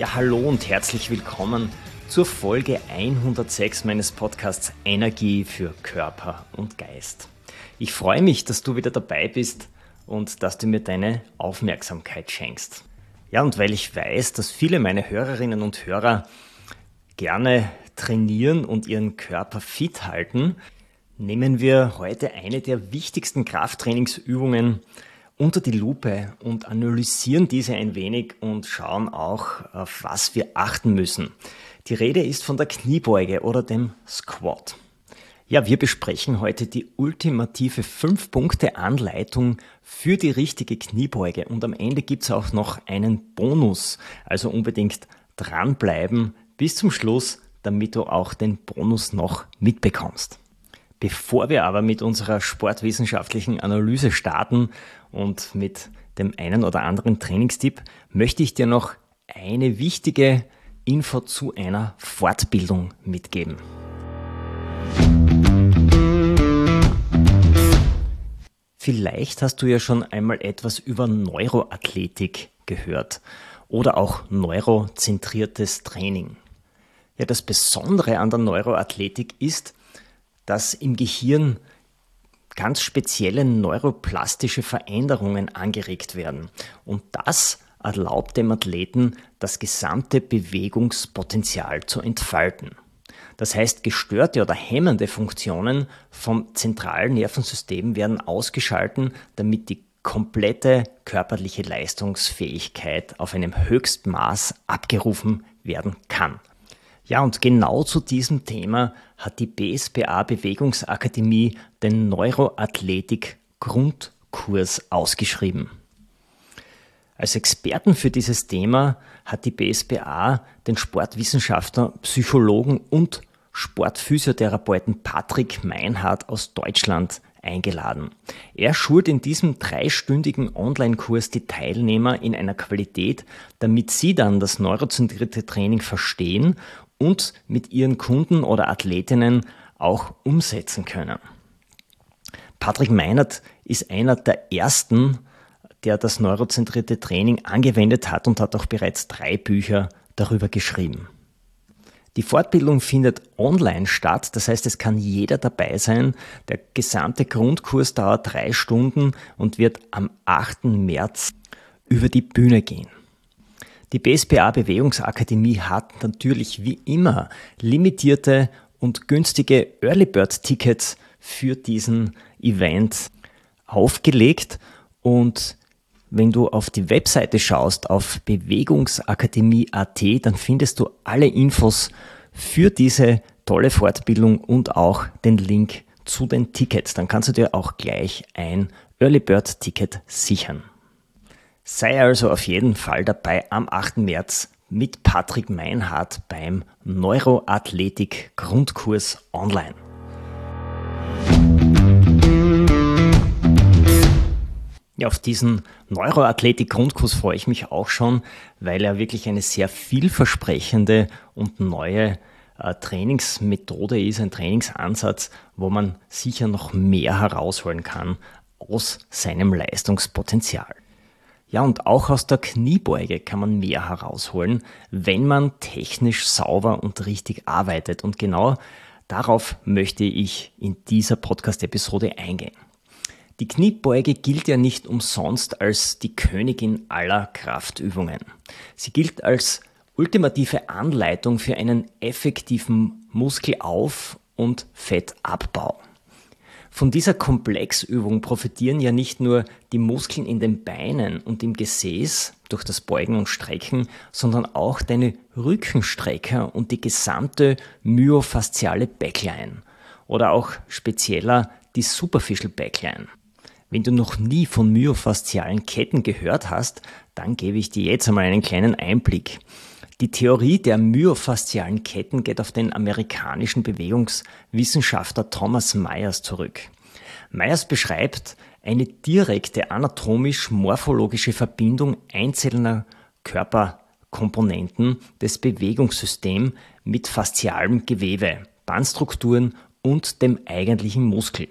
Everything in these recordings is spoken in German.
Ja, hallo und herzlich willkommen zur Folge 106 meines Podcasts Energie für Körper und Geist. Ich freue mich, dass du wieder dabei bist und dass du mir deine Aufmerksamkeit schenkst. Ja, und weil ich weiß, dass viele meiner Hörerinnen und Hörer gerne trainieren und ihren Körper fit halten, nehmen wir heute eine der wichtigsten Krafttrainingsübungen unter die Lupe und analysieren diese ein wenig und schauen auch, auf was wir achten müssen. Die Rede ist von der Kniebeuge oder dem Squat. Ja, wir besprechen heute die ultimative 5-Punkte-Anleitung für die richtige Kniebeuge und am Ende gibt's auch noch einen Bonus. Also unbedingt dranbleiben bis zum Schluss, damit du auch den Bonus noch mitbekommst. Bevor wir aber mit unserer sportwissenschaftlichen Analyse starten und mit dem einen oder anderen Trainingstipp, möchte ich dir noch eine wichtige Info zu einer Fortbildung mitgeben. Vielleicht hast du ja schon einmal etwas über Neuroathletik gehört oder auch neurozentriertes Training. Ja, das Besondere an der Neuroathletik ist, dass im Gehirn ganz spezielle neuroplastische Veränderungen angeregt werden. Und das erlaubt dem Athleten, das gesamte Bewegungspotenzial zu entfalten. Das heißt, gestörte oder hemmende Funktionen vom zentralen Nervensystem werden ausgeschalten, damit die komplette körperliche Leistungsfähigkeit auf einem Höchstmaß abgerufen werden kann. Ja, und genau zu diesem Thema hat die BSBA Bewegungsakademie den Neuroathletik Grundkurs ausgeschrieben. Als Experten für dieses Thema hat die BSBA den Sportwissenschaftler, Psychologen und Sportphysiotherapeuten Patrick Meinhardt aus Deutschland eingeladen. Er schult in diesem dreistündigen Online-Kurs die Teilnehmer in einer Qualität, damit sie dann das neurozentrierte Training verstehen und mit ihren Kunden oder Athletinnen auch umsetzen können. Patrick Meinert ist einer der ersten, der das neurozentrierte Training angewendet hat und hat auch bereits drei Bücher darüber geschrieben. Die Fortbildung findet online statt, das heißt, es kann jeder dabei sein. Der gesamte Grundkurs dauert drei Stunden und wird am 8. März über die Bühne gehen. Die BSPA Bewegungsakademie hat natürlich wie immer limitierte und günstige Early Bird Tickets für diesen Event aufgelegt und wenn du auf die Webseite schaust, auf bewegungsakademie.at, dann findest du alle Infos für diese tolle Fortbildung und auch den Link zu den Tickets. Dann kannst du dir auch gleich ein Early Bird Ticket sichern. Sei also auf jeden Fall dabei am 8. März mit Patrick Meinhardt beim Neuroathletik Grundkurs online. Auf diesen Neuroathletik Grundkurs freue ich mich auch schon, weil er wirklich eine sehr vielversprechende und neue äh, Trainingsmethode ist, ein Trainingsansatz, wo man sicher noch mehr herausholen kann aus seinem Leistungspotenzial. Ja, und auch aus der Kniebeuge kann man mehr herausholen, wenn man technisch sauber und richtig arbeitet. Und genau darauf möchte ich in dieser Podcast-Episode eingehen. Die Kniebeuge gilt ja nicht umsonst als die Königin aller Kraftübungen. Sie gilt als ultimative Anleitung für einen effektiven Muskelauf- und Fettabbau. Von dieser Komplexübung profitieren ja nicht nur die Muskeln in den Beinen und im Gesäß durch das Beugen und Strecken, sondern auch deine Rückenstrecker und die gesamte myofasziale Backline oder auch spezieller die Superficial Backline. Wenn du noch nie von myofaszialen Ketten gehört hast, dann gebe ich dir jetzt einmal einen kleinen Einblick. Die Theorie der myofaszialen Ketten geht auf den amerikanischen Bewegungswissenschaftler Thomas Myers zurück. Myers beschreibt eine direkte anatomisch-morphologische Verbindung einzelner Körperkomponenten des Bewegungssystems mit faszialem Gewebe, Bandstrukturen und dem eigentlichen Muskel.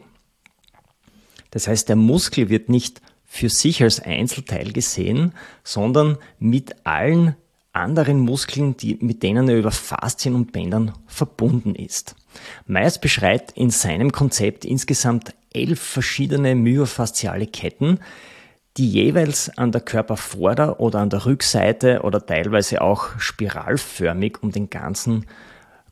Das heißt, der Muskel wird nicht für sich als Einzelteil gesehen, sondern mit allen anderen Muskeln, die, mit denen er über Faszien und Bändern verbunden ist. Myers beschreibt in seinem Konzept insgesamt elf verschiedene myofasziale Ketten, die jeweils an der Körpervorder- oder an der Rückseite oder teilweise auch spiralförmig um den ganzen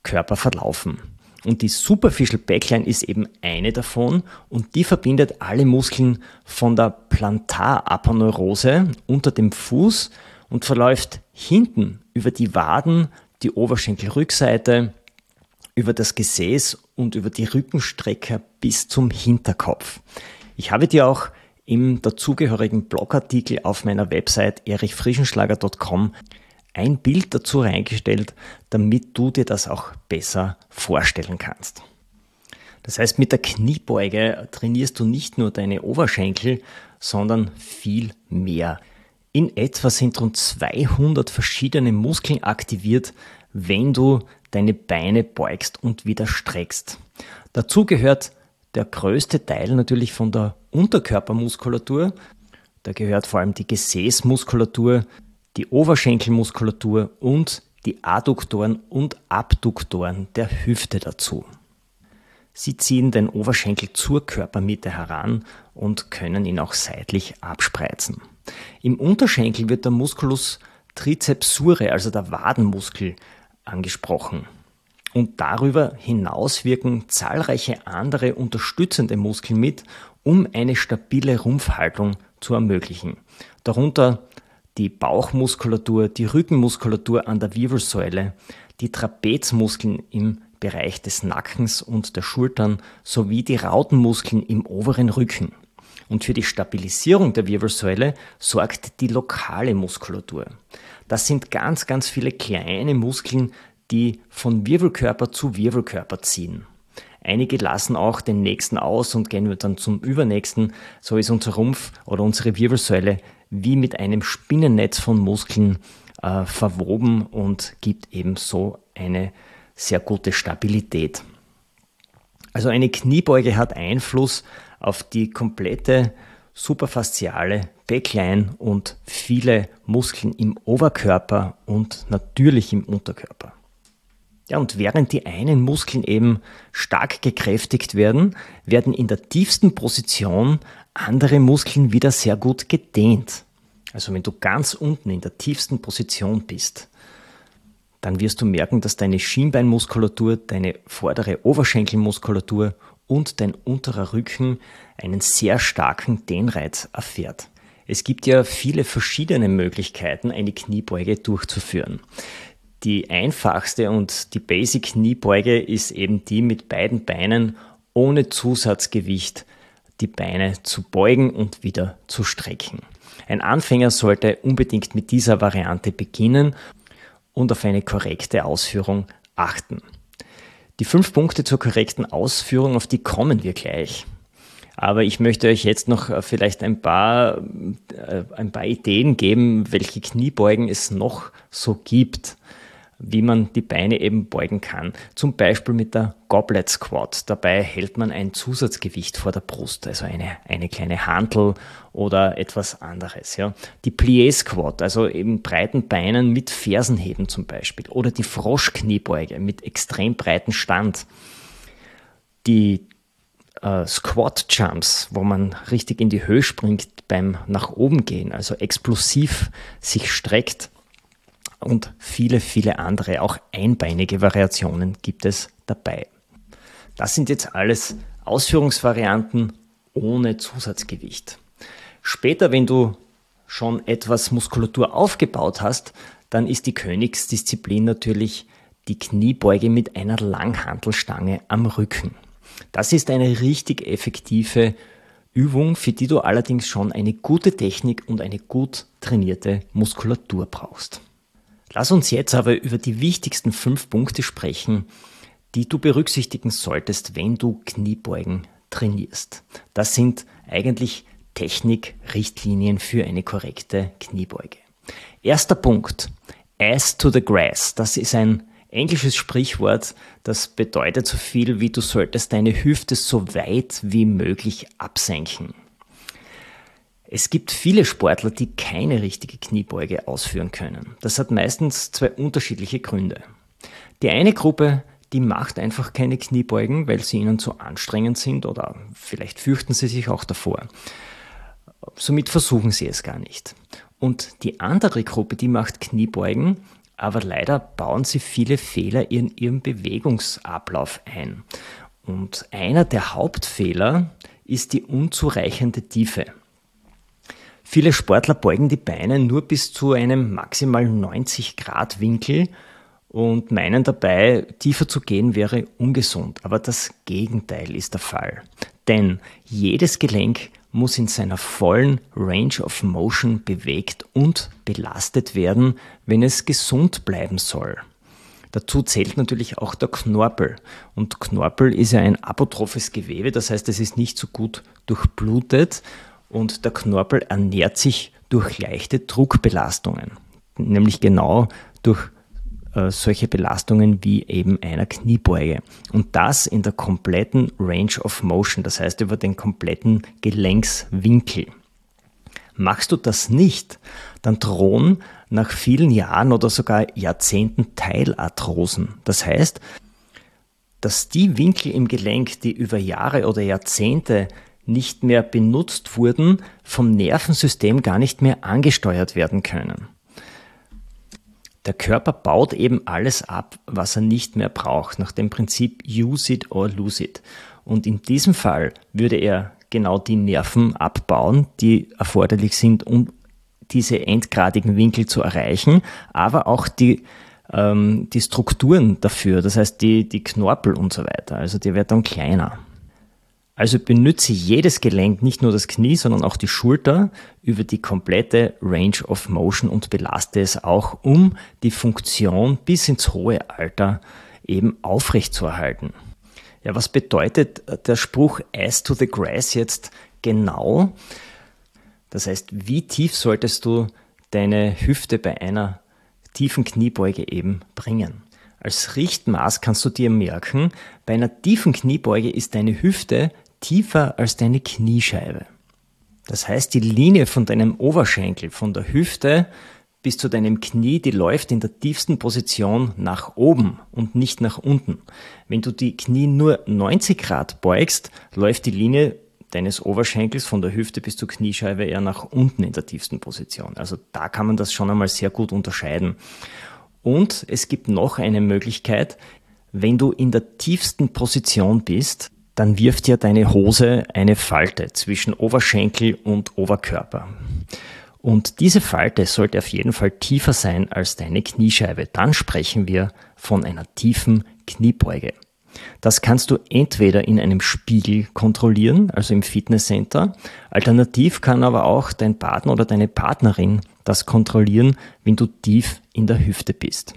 Körper verlaufen. Und die Superficial Backline ist eben eine davon und die verbindet alle Muskeln von der Plantaraponeurose unter dem Fuß und verläuft hinten über die Waden, die Oberschenkelrückseite, über das Gesäß und über die Rückenstrecker bis zum Hinterkopf. Ich habe dir auch im dazugehörigen Blogartikel auf meiner Website erichfrischenschlager.com ein Bild dazu reingestellt, damit du dir das auch besser vorstellen kannst. Das heißt, mit der Kniebeuge trainierst du nicht nur deine Oberschenkel, sondern viel mehr. In etwa sind rund 200 verschiedene Muskeln aktiviert, wenn du deine Beine beugst und wieder streckst. Dazu gehört der größte Teil natürlich von der Unterkörpermuskulatur. Da gehört vor allem die Gesäßmuskulatur, die Oberschenkelmuskulatur und die Adduktoren und Abduktoren der Hüfte dazu. Sie ziehen den Oberschenkel zur Körpermitte heran und können ihn auch seitlich abspreizen. Im Unterschenkel wird der Musculus tricepsure, also der Wadenmuskel, angesprochen. Und darüber hinaus wirken zahlreiche andere unterstützende Muskeln mit, um eine stabile Rumpfhaltung zu ermöglichen. Darunter die Bauchmuskulatur, die Rückenmuskulatur an der Wirbelsäule, die Trapezmuskeln im Bereich des Nackens und der Schultern sowie die Rautenmuskeln im oberen Rücken. Und für die Stabilisierung der Wirbelsäule sorgt die lokale Muskulatur. Das sind ganz, ganz viele kleine Muskeln, die von Wirbelkörper zu Wirbelkörper ziehen. Einige lassen auch den nächsten aus und gehen dann zum übernächsten. So ist unser Rumpf oder unsere Wirbelsäule wie mit einem Spinnennetz von Muskeln äh, verwoben und gibt eben so eine sehr gute Stabilität. Also eine Kniebeuge hat Einfluss auf die komplette superfasziale Backline und viele Muskeln im Oberkörper und natürlich im Unterkörper. Ja, und während die einen Muskeln eben stark gekräftigt werden, werden in der tiefsten Position andere Muskeln wieder sehr gut gedehnt. Also wenn du ganz unten in der tiefsten Position bist, dann wirst du merken, dass deine Schienbeinmuskulatur, deine vordere Oberschenkelmuskulatur und dein unterer Rücken einen sehr starken Dehnreiz erfährt. Es gibt ja viele verschiedene Möglichkeiten, eine Kniebeuge durchzuführen. Die einfachste und die Basic Kniebeuge ist eben die mit beiden Beinen ohne Zusatzgewicht die Beine zu beugen und wieder zu strecken. Ein Anfänger sollte unbedingt mit dieser Variante beginnen und auf eine korrekte Ausführung achten. Die fünf Punkte zur korrekten Ausführung, auf die kommen wir gleich. Aber ich möchte euch jetzt noch äh, vielleicht ein paar, äh, ein paar Ideen geben, welche Kniebeugen es noch so gibt wie man die Beine eben beugen kann. Zum Beispiel mit der Goblet Squat. Dabei hält man ein Zusatzgewicht vor der Brust, also eine, eine kleine Hantel oder etwas anderes. Ja. Die Plié Squat, also eben breiten Beinen mit Fersenheben zum Beispiel. Oder die Froschkniebeuge mit extrem breiten Stand. Die äh, Squat Jumps, wo man richtig in die Höhe springt beim nach oben gehen, also explosiv sich streckt und viele, viele andere, auch einbeinige Variationen gibt es dabei. Das sind jetzt alles Ausführungsvarianten ohne Zusatzgewicht. Später, wenn du schon etwas Muskulatur aufgebaut hast, dann ist die Königsdisziplin natürlich die Kniebeuge mit einer Langhantelstange am Rücken. Das ist eine richtig effektive Übung, für die du allerdings schon eine gute Technik und eine gut trainierte Muskulatur brauchst. Lass uns jetzt aber über die wichtigsten fünf Punkte sprechen, die du berücksichtigen solltest, wenn du Kniebeugen trainierst. Das sind eigentlich Technikrichtlinien für eine korrekte Kniebeuge. Erster Punkt. Ass to the grass. Das ist ein englisches Sprichwort, das bedeutet so viel wie du solltest deine Hüfte so weit wie möglich absenken. Es gibt viele Sportler, die keine richtige Kniebeuge ausführen können. Das hat meistens zwei unterschiedliche Gründe. Die eine Gruppe, die macht einfach keine Kniebeugen, weil sie ihnen zu anstrengend sind oder vielleicht fürchten sie sich auch davor. Somit versuchen sie es gar nicht. Und die andere Gruppe, die macht Kniebeugen, aber leider bauen sie viele Fehler in ihrem Bewegungsablauf ein. Und einer der Hauptfehler ist die unzureichende Tiefe. Viele Sportler beugen die Beine nur bis zu einem maximal 90 Grad Winkel und meinen dabei, tiefer zu gehen wäre ungesund. Aber das Gegenteil ist der Fall. Denn jedes Gelenk muss in seiner vollen Range of Motion bewegt und belastet werden, wenn es gesund bleiben soll. Dazu zählt natürlich auch der Knorpel. Und Knorpel ist ja ein apotrophes Gewebe, das heißt, es ist nicht so gut durchblutet und der Knorpel ernährt sich durch leichte Druckbelastungen, nämlich genau durch äh, solche Belastungen wie eben einer Kniebeuge. Und das in der kompletten Range of Motion, das heißt über den kompletten Gelenkswinkel. Machst du das nicht, dann drohen nach vielen Jahren oder sogar Jahrzehnten Teilarthrosen. Das heißt, dass die Winkel im Gelenk, die über Jahre oder Jahrzehnte nicht mehr benutzt wurden, vom Nervensystem gar nicht mehr angesteuert werden können. Der Körper baut eben alles ab, was er nicht mehr braucht, nach dem Prinzip use it or lose it. Und in diesem Fall würde er genau die Nerven abbauen, die erforderlich sind, um diese endgradigen Winkel zu erreichen, aber auch die, ähm, die Strukturen dafür, das heißt die, die Knorpel und so weiter. Also die wird dann kleiner. Also benütze jedes Gelenk, nicht nur das Knie, sondern auch die Schulter über die komplette Range of Motion und belaste es auch, um die Funktion bis ins hohe Alter eben aufrechtzuerhalten. Ja, was bedeutet der Spruch Ass to the Grass jetzt genau? Das heißt, wie tief solltest du deine Hüfte bei einer tiefen Kniebeuge eben bringen? Als Richtmaß kannst du dir merken, bei einer tiefen Kniebeuge ist deine Hüfte tiefer als deine Kniescheibe. Das heißt, die Linie von deinem Oberschenkel, von der Hüfte bis zu deinem Knie, die läuft in der tiefsten Position nach oben und nicht nach unten. Wenn du die Knie nur 90 Grad beugst, läuft die Linie deines Oberschenkels von der Hüfte bis zur Kniescheibe eher nach unten in der tiefsten Position. Also da kann man das schon einmal sehr gut unterscheiden. Und es gibt noch eine Möglichkeit, wenn du in der tiefsten Position bist, dann wirft ja deine Hose eine Falte zwischen Oberschenkel und Oberkörper. Und diese Falte sollte auf jeden Fall tiefer sein als deine Kniescheibe. Dann sprechen wir von einer tiefen Kniebeuge. Das kannst du entweder in einem Spiegel kontrollieren, also im Fitnesscenter. Alternativ kann aber auch dein Partner oder deine Partnerin das kontrollieren, wenn du tief in der Hüfte bist.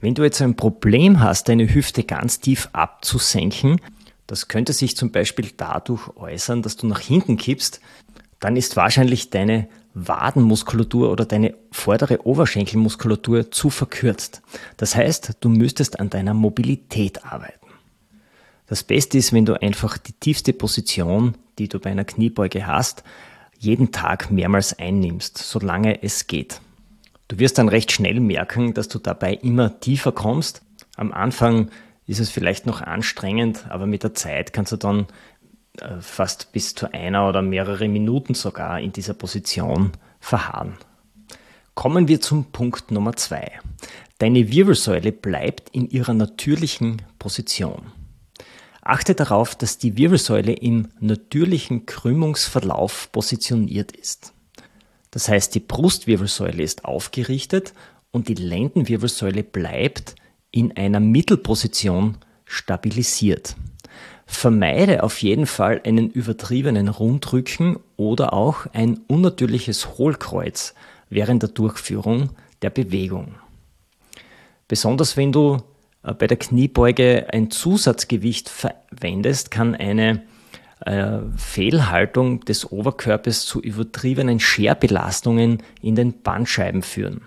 Wenn du jetzt ein Problem hast, deine Hüfte ganz tief abzusenken, das könnte sich zum Beispiel dadurch äußern, dass du nach hinten kippst. Dann ist wahrscheinlich deine Wadenmuskulatur oder deine vordere Oberschenkelmuskulatur zu verkürzt. Das heißt, du müsstest an deiner Mobilität arbeiten. Das Beste ist, wenn du einfach die tiefste Position, die du bei einer Kniebeuge hast, jeden Tag mehrmals einnimmst, solange es geht. Du wirst dann recht schnell merken, dass du dabei immer tiefer kommst. Am Anfang ist es vielleicht noch anstrengend, aber mit der Zeit kannst du dann äh, fast bis zu einer oder mehrere Minuten sogar in dieser Position verharren. Kommen wir zum Punkt Nummer zwei. Deine Wirbelsäule bleibt in ihrer natürlichen Position. Achte darauf, dass die Wirbelsäule im natürlichen Krümmungsverlauf positioniert ist. Das heißt, die Brustwirbelsäule ist aufgerichtet und die Lendenwirbelsäule bleibt in einer Mittelposition stabilisiert. Vermeide auf jeden Fall einen übertriebenen Rundrücken oder auch ein unnatürliches Hohlkreuz während der Durchführung der Bewegung. Besonders wenn du äh, bei der Kniebeuge ein Zusatzgewicht verwendest, kann eine äh, Fehlhaltung des Oberkörpers zu übertriebenen Scherbelastungen in den Bandscheiben führen.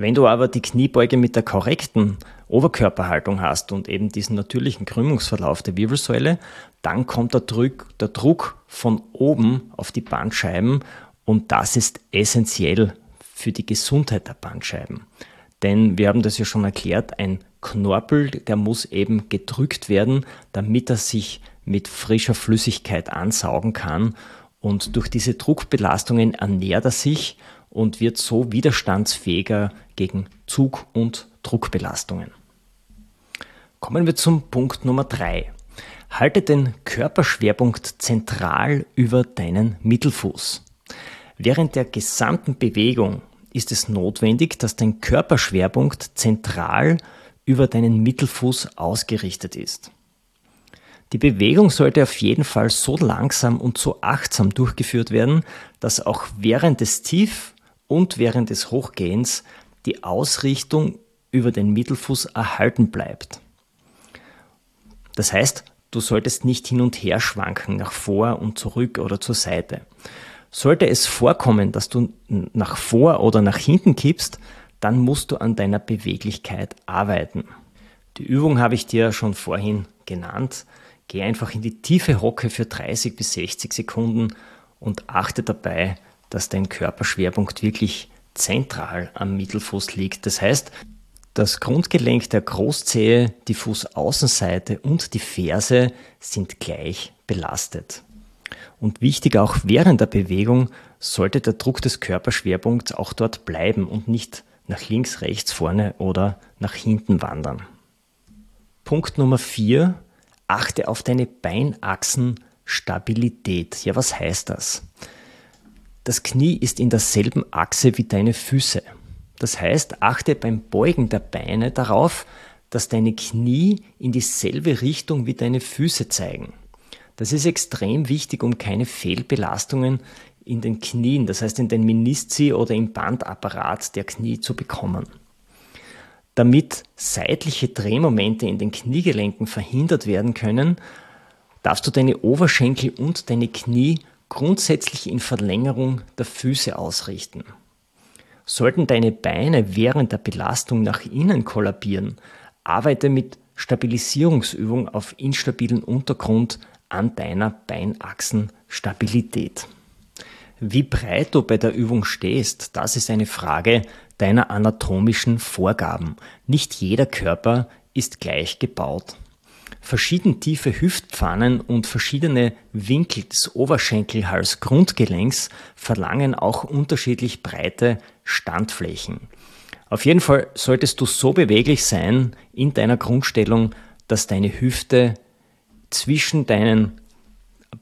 Wenn du aber die Kniebeuge mit der korrekten Oberkörperhaltung hast und eben diesen natürlichen Krümmungsverlauf der Wirbelsäule, dann kommt der Druck, der Druck von oben auf die Bandscheiben und das ist essentiell für die Gesundheit der Bandscheiben. Denn wir haben das ja schon erklärt, ein Knorpel, der muss eben gedrückt werden, damit er sich mit frischer Flüssigkeit ansaugen kann. Und durch diese Druckbelastungen ernährt er sich und wird so widerstandsfähiger gegen Zug- und Druckbelastungen. Kommen wir zum Punkt Nummer drei. Halte den Körperschwerpunkt zentral über deinen Mittelfuß. Während der gesamten Bewegung ist es notwendig, dass dein Körperschwerpunkt zentral über deinen Mittelfuß ausgerichtet ist. Die Bewegung sollte auf jeden Fall so langsam und so achtsam durchgeführt werden, dass auch während des Tief- und während des Hochgehens die Ausrichtung über den Mittelfuß erhalten bleibt. Das heißt, du solltest nicht hin und her schwanken, nach vor und zurück oder zur Seite. Sollte es vorkommen, dass du nach vor oder nach hinten kippst, dann musst du an deiner Beweglichkeit arbeiten. Die Übung habe ich dir schon vorhin genannt. Geh einfach in die tiefe Hocke für 30 bis 60 Sekunden und achte dabei, dass dein Körperschwerpunkt wirklich zentral am Mittelfuß liegt. Das heißt, das Grundgelenk der Großzehe, die Fußaußenseite und die Ferse sind gleich belastet. Und wichtig auch während der Bewegung sollte der Druck des Körperschwerpunkts auch dort bleiben und nicht nach links, rechts, vorne oder nach hinten wandern. Punkt Nummer 4. Achte auf deine Beinachsenstabilität. Ja, was heißt das? Das Knie ist in derselben Achse wie deine Füße. Das heißt, achte beim Beugen der Beine darauf, dass deine Knie in dieselbe Richtung wie deine Füße zeigen. Das ist extrem wichtig, um keine Fehlbelastungen in den Knien, das heißt in den Menisci oder im Bandapparat der Knie zu bekommen. Damit seitliche Drehmomente in den Kniegelenken verhindert werden können, darfst du deine Oberschenkel und deine Knie grundsätzlich in Verlängerung der Füße ausrichten. Sollten deine Beine während der Belastung nach innen kollabieren, arbeite mit Stabilisierungsübung auf instabilen Untergrund an deiner Beinachsenstabilität. Wie breit du bei der Übung stehst, das ist eine Frage deiner anatomischen Vorgaben. Nicht jeder Körper ist gleich gebaut. Verschieden tiefe Hüftpfannen und verschiedene Winkel des Oberschenkelhals-Grundgelenks verlangen auch unterschiedlich breite Standflächen. Auf jeden Fall solltest du so beweglich sein in deiner Grundstellung, dass deine Hüfte zwischen deinen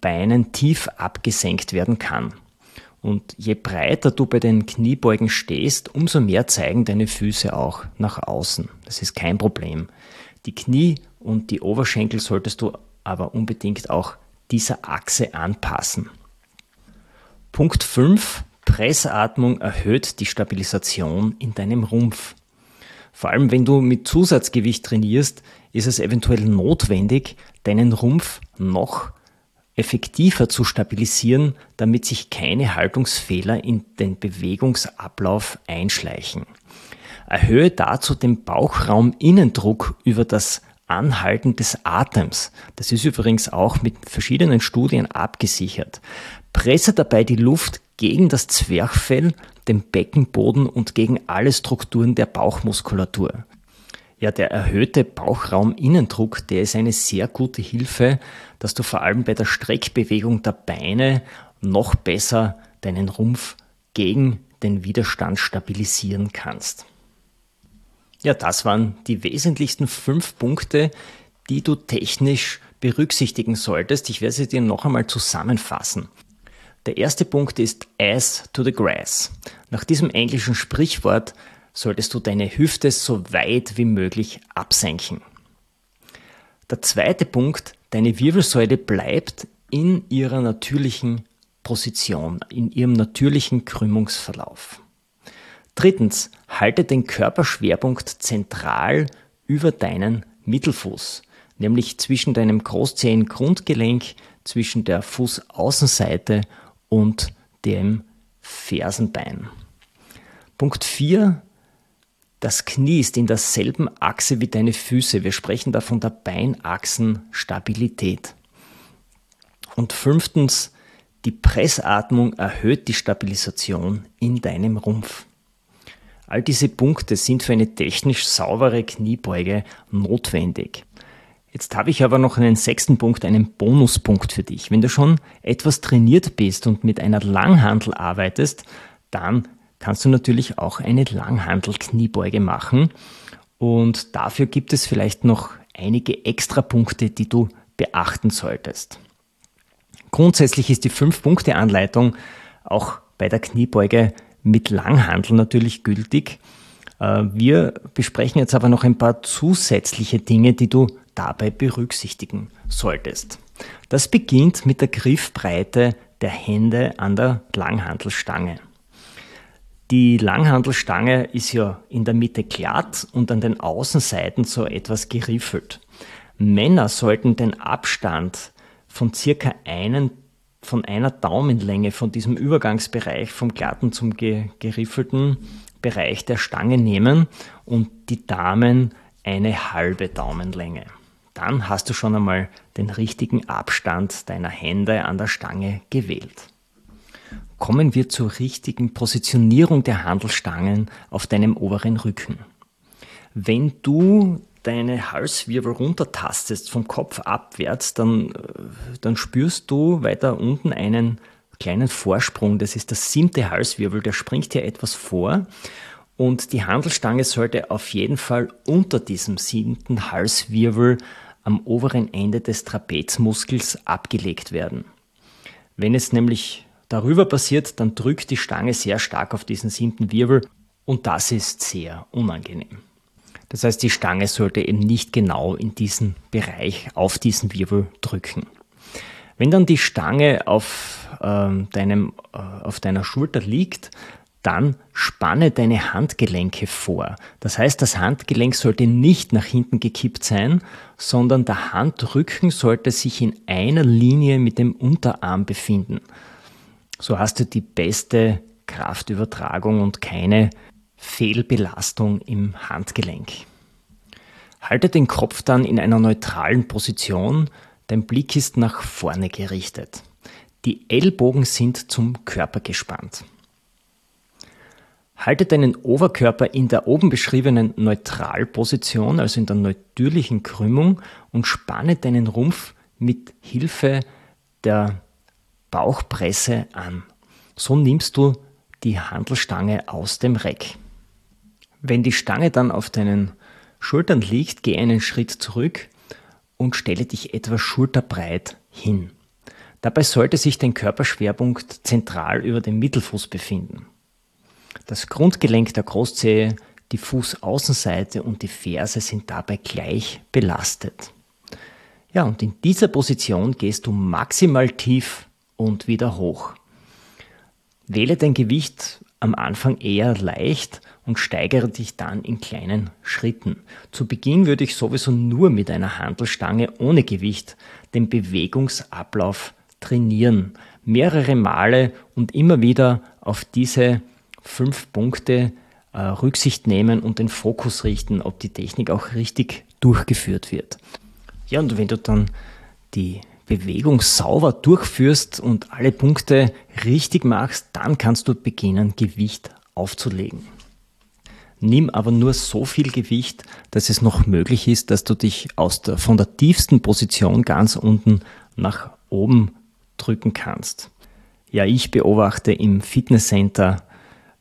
Beinen tief abgesenkt werden kann. Und je breiter du bei den Kniebeugen stehst, umso mehr zeigen deine Füße auch nach außen. Das ist kein Problem. Die Knie und die Oberschenkel solltest du aber unbedingt auch dieser Achse anpassen. Punkt 5. Pressatmung erhöht die Stabilisation in deinem Rumpf. Vor allem wenn du mit Zusatzgewicht trainierst, ist es eventuell notwendig, deinen Rumpf noch effektiver zu stabilisieren, damit sich keine Haltungsfehler in den Bewegungsablauf einschleichen. Erhöhe dazu den Bauchraum-Innendruck über das Anhalten des Atems. Das ist übrigens auch mit verschiedenen Studien abgesichert. Presse dabei die Luft gegen das Zwerchfell, den Beckenboden und gegen alle Strukturen der Bauchmuskulatur. Ja, der erhöhte Bauchraum-Innendruck, der ist eine sehr gute Hilfe, dass du vor allem bei der Streckbewegung der Beine noch besser deinen Rumpf gegen den Widerstand stabilisieren kannst. Ja, das waren die wesentlichsten fünf Punkte, die du technisch berücksichtigen solltest. Ich werde sie dir noch einmal zusammenfassen. Der erste Punkt ist Ass to the Grass. Nach diesem englischen Sprichwort solltest du deine Hüfte so weit wie möglich absenken. Der zweite Punkt, deine Wirbelsäule bleibt in ihrer natürlichen Position, in ihrem natürlichen Krümmungsverlauf. Drittens, halte den Körperschwerpunkt zentral über deinen Mittelfuß, nämlich zwischen deinem Großzehengrundgelenk, zwischen der Fußaußenseite und dem Fersenbein. Punkt 4. Das Knie ist in derselben Achse wie deine Füße. Wir sprechen da von der Beinachsenstabilität. Und fünftens, die Pressatmung erhöht die Stabilisation in deinem Rumpf. All diese Punkte sind für eine technisch saubere Kniebeuge notwendig. Jetzt habe ich aber noch einen sechsten Punkt, einen Bonuspunkt für dich. Wenn du schon etwas trainiert bist und mit einer Langhandel arbeitest, dann kannst du natürlich auch eine Langhandel-Kniebeuge machen. Und dafür gibt es vielleicht noch einige extra Punkte, die du beachten solltest. Grundsätzlich ist die 5-Punkte-Anleitung auch bei der Kniebeuge mit Langhandel natürlich gültig. Äh, wir besprechen jetzt aber noch ein paar zusätzliche Dinge, die du dabei berücksichtigen solltest. Das beginnt mit der Griffbreite der Hände an der Langhandelstange. Die Langhandelstange ist ja in der Mitte glatt und an den Außenseiten so etwas geriffelt. Männer sollten den Abstand von circa einen, von einer Daumenlänge von diesem Übergangsbereich vom glatten zum geriffelten Bereich der Stange nehmen und die Damen eine halbe Daumenlänge. Dann hast du schon einmal den richtigen Abstand deiner Hände an der Stange gewählt kommen wir zur richtigen Positionierung der Handelstangen auf deinem oberen Rücken. Wenn du deine Halswirbel runtertastest vom Kopf abwärts, dann, äh, dann spürst du weiter unten einen kleinen Vorsprung. Das ist der siebte Halswirbel, der springt hier etwas vor. Und die Handelstange sollte auf jeden Fall unter diesem siebten Halswirbel am oberen Ende des Trapezmuskels abgelegt werden. Wenn es nämlich darüber passiert, dann drückt die Stange sehr stark auf diesen siebten Wirbel und das ist sehr unangenehm. Das heißt, die Stange sollte eben nicht genau in diesen Bereich auf diesen Wirbel drücken. Wenn dann die Stange auf, äh, deinem, äh, auf deiner Schulter liegt, dann spanne deine Handgelenke vor. Das heißt, das Handgelenk sollte nicht nach hinten gekippt sein, sondern der Handrücken sollte sich in einer Linie mit dem Unterarm befinden. So hast du die beste Kraftübertragung und keine Fehlbelastung im Handgelenk. Halte den Kopf dann in einer neutralen Position, dein Blick ist nach vorne gerichtet. Die Ellbogen sind zum Körper gespannt. Halte deinen Oberkörper in der oben beschriebenen Neutralposition, also in der natürlichen Krümmung und spanne deinen Rumpf mit Hilfe der Bauchpresse an. So nimmst du die Handelstange aus dem Reck. Wenn die Stange dann auf deinen Schultern liegt, geh einen Schritt zurück und stelle dich etwa schulterbreit hin. Dabei sollte sich dein Körperschwerpunkt zentral über dem Mittelfuß befinden. Das Grundgelenk der Großzehe, die Fußaußenseite und die Ferse sind dabei gleich belastet. Ja, und in dieser Position gehst du maximal tief und wieder hoch. Wähle dein Gewicht am Anfang eher leicht und steigere dich dann in kleinen Schritten. Zu Beginn würde ich sowieso nur mit einer Handelstange ohne Gewicht den Bewegungsablauf trainieren. Mehrere Male und immer wieder auf diese fünf Punkte äh, Rücksicht nehmen und den Fokus richten, ob die Technik auch richtig durchgeführt wird. Ja, und wenn du dann die Bewegung sauber durchführst und alle Punkte richtig machst, dann kannst du beginnen, Gewicht aufzulegen. Nimm aber nur so viel Gewicht, dass es noch möglich ist, dass du dich aus der, von der tiefsten Position ganz unten nach oben drücken kannst. Ja, ich beobachte im Fitnesscenter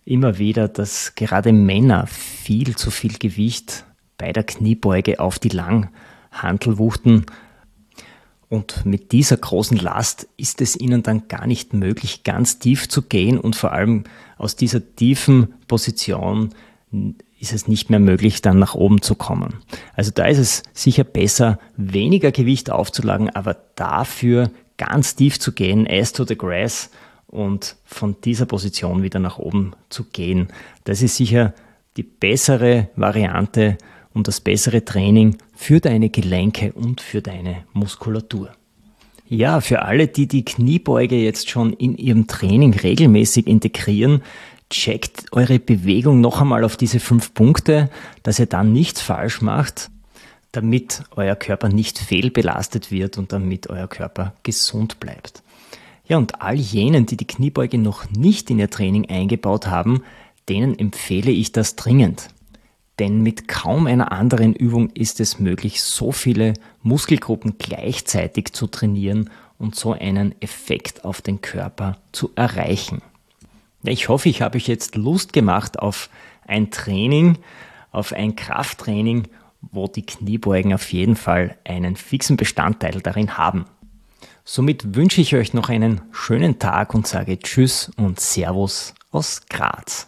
immer wieder, dass gerade Männer viel zu viel Gewicht bei der Kniebeuge auf die Langhantel wuchten und mit dieser großen Last ist es ihnen dann gar nicht möglich, ganz tief zu gehen und vor allem aus dieser tiefen Position ist es nicht mehr möglich, dann nach oben zu kommen. Also da ist es sicher besser, weniger Gewicht aufzulagen, aber dafür ganz tief zu gehen, ass to the grass und von dieser Position wieder nach oben zu gehen. Das ist sicher die bessere Variante und das bessere Training für deine Gelenke und für deine Muskulatur. Ja, für alle, die die Kniebeuge jetzt schon in ihrem Training regelmäßig integrieren, checkt eure Bewegung noch einmal auf diese fünf Punkte, dass ihr dann nichts falsch macht, damit euer Körper nicht fehlbelastet wird und damit euer Körper gesund bleibt. Ja, und all jenen, die die Kniebeuge noch nicht in ihr Training eingebaut haben, denen empfehle ich das dringend. Denn mit kaum einer anderen Übung ist es möglich, so viele Muskelgruppen gleichzeitig zu trainieren und so einen Effekt auf den Körper zu erreichen. Ich hoffe, ich habe euch jetzt Lust gemacht auf ein Training, auf ein Krafttraining, wo die Kniebeugen auf jeden Fall einen fixen Bestandteil darin haben. Somit wünsche ich euch noch einen schönen Tag und sage Tschüss und Servus aus Graz.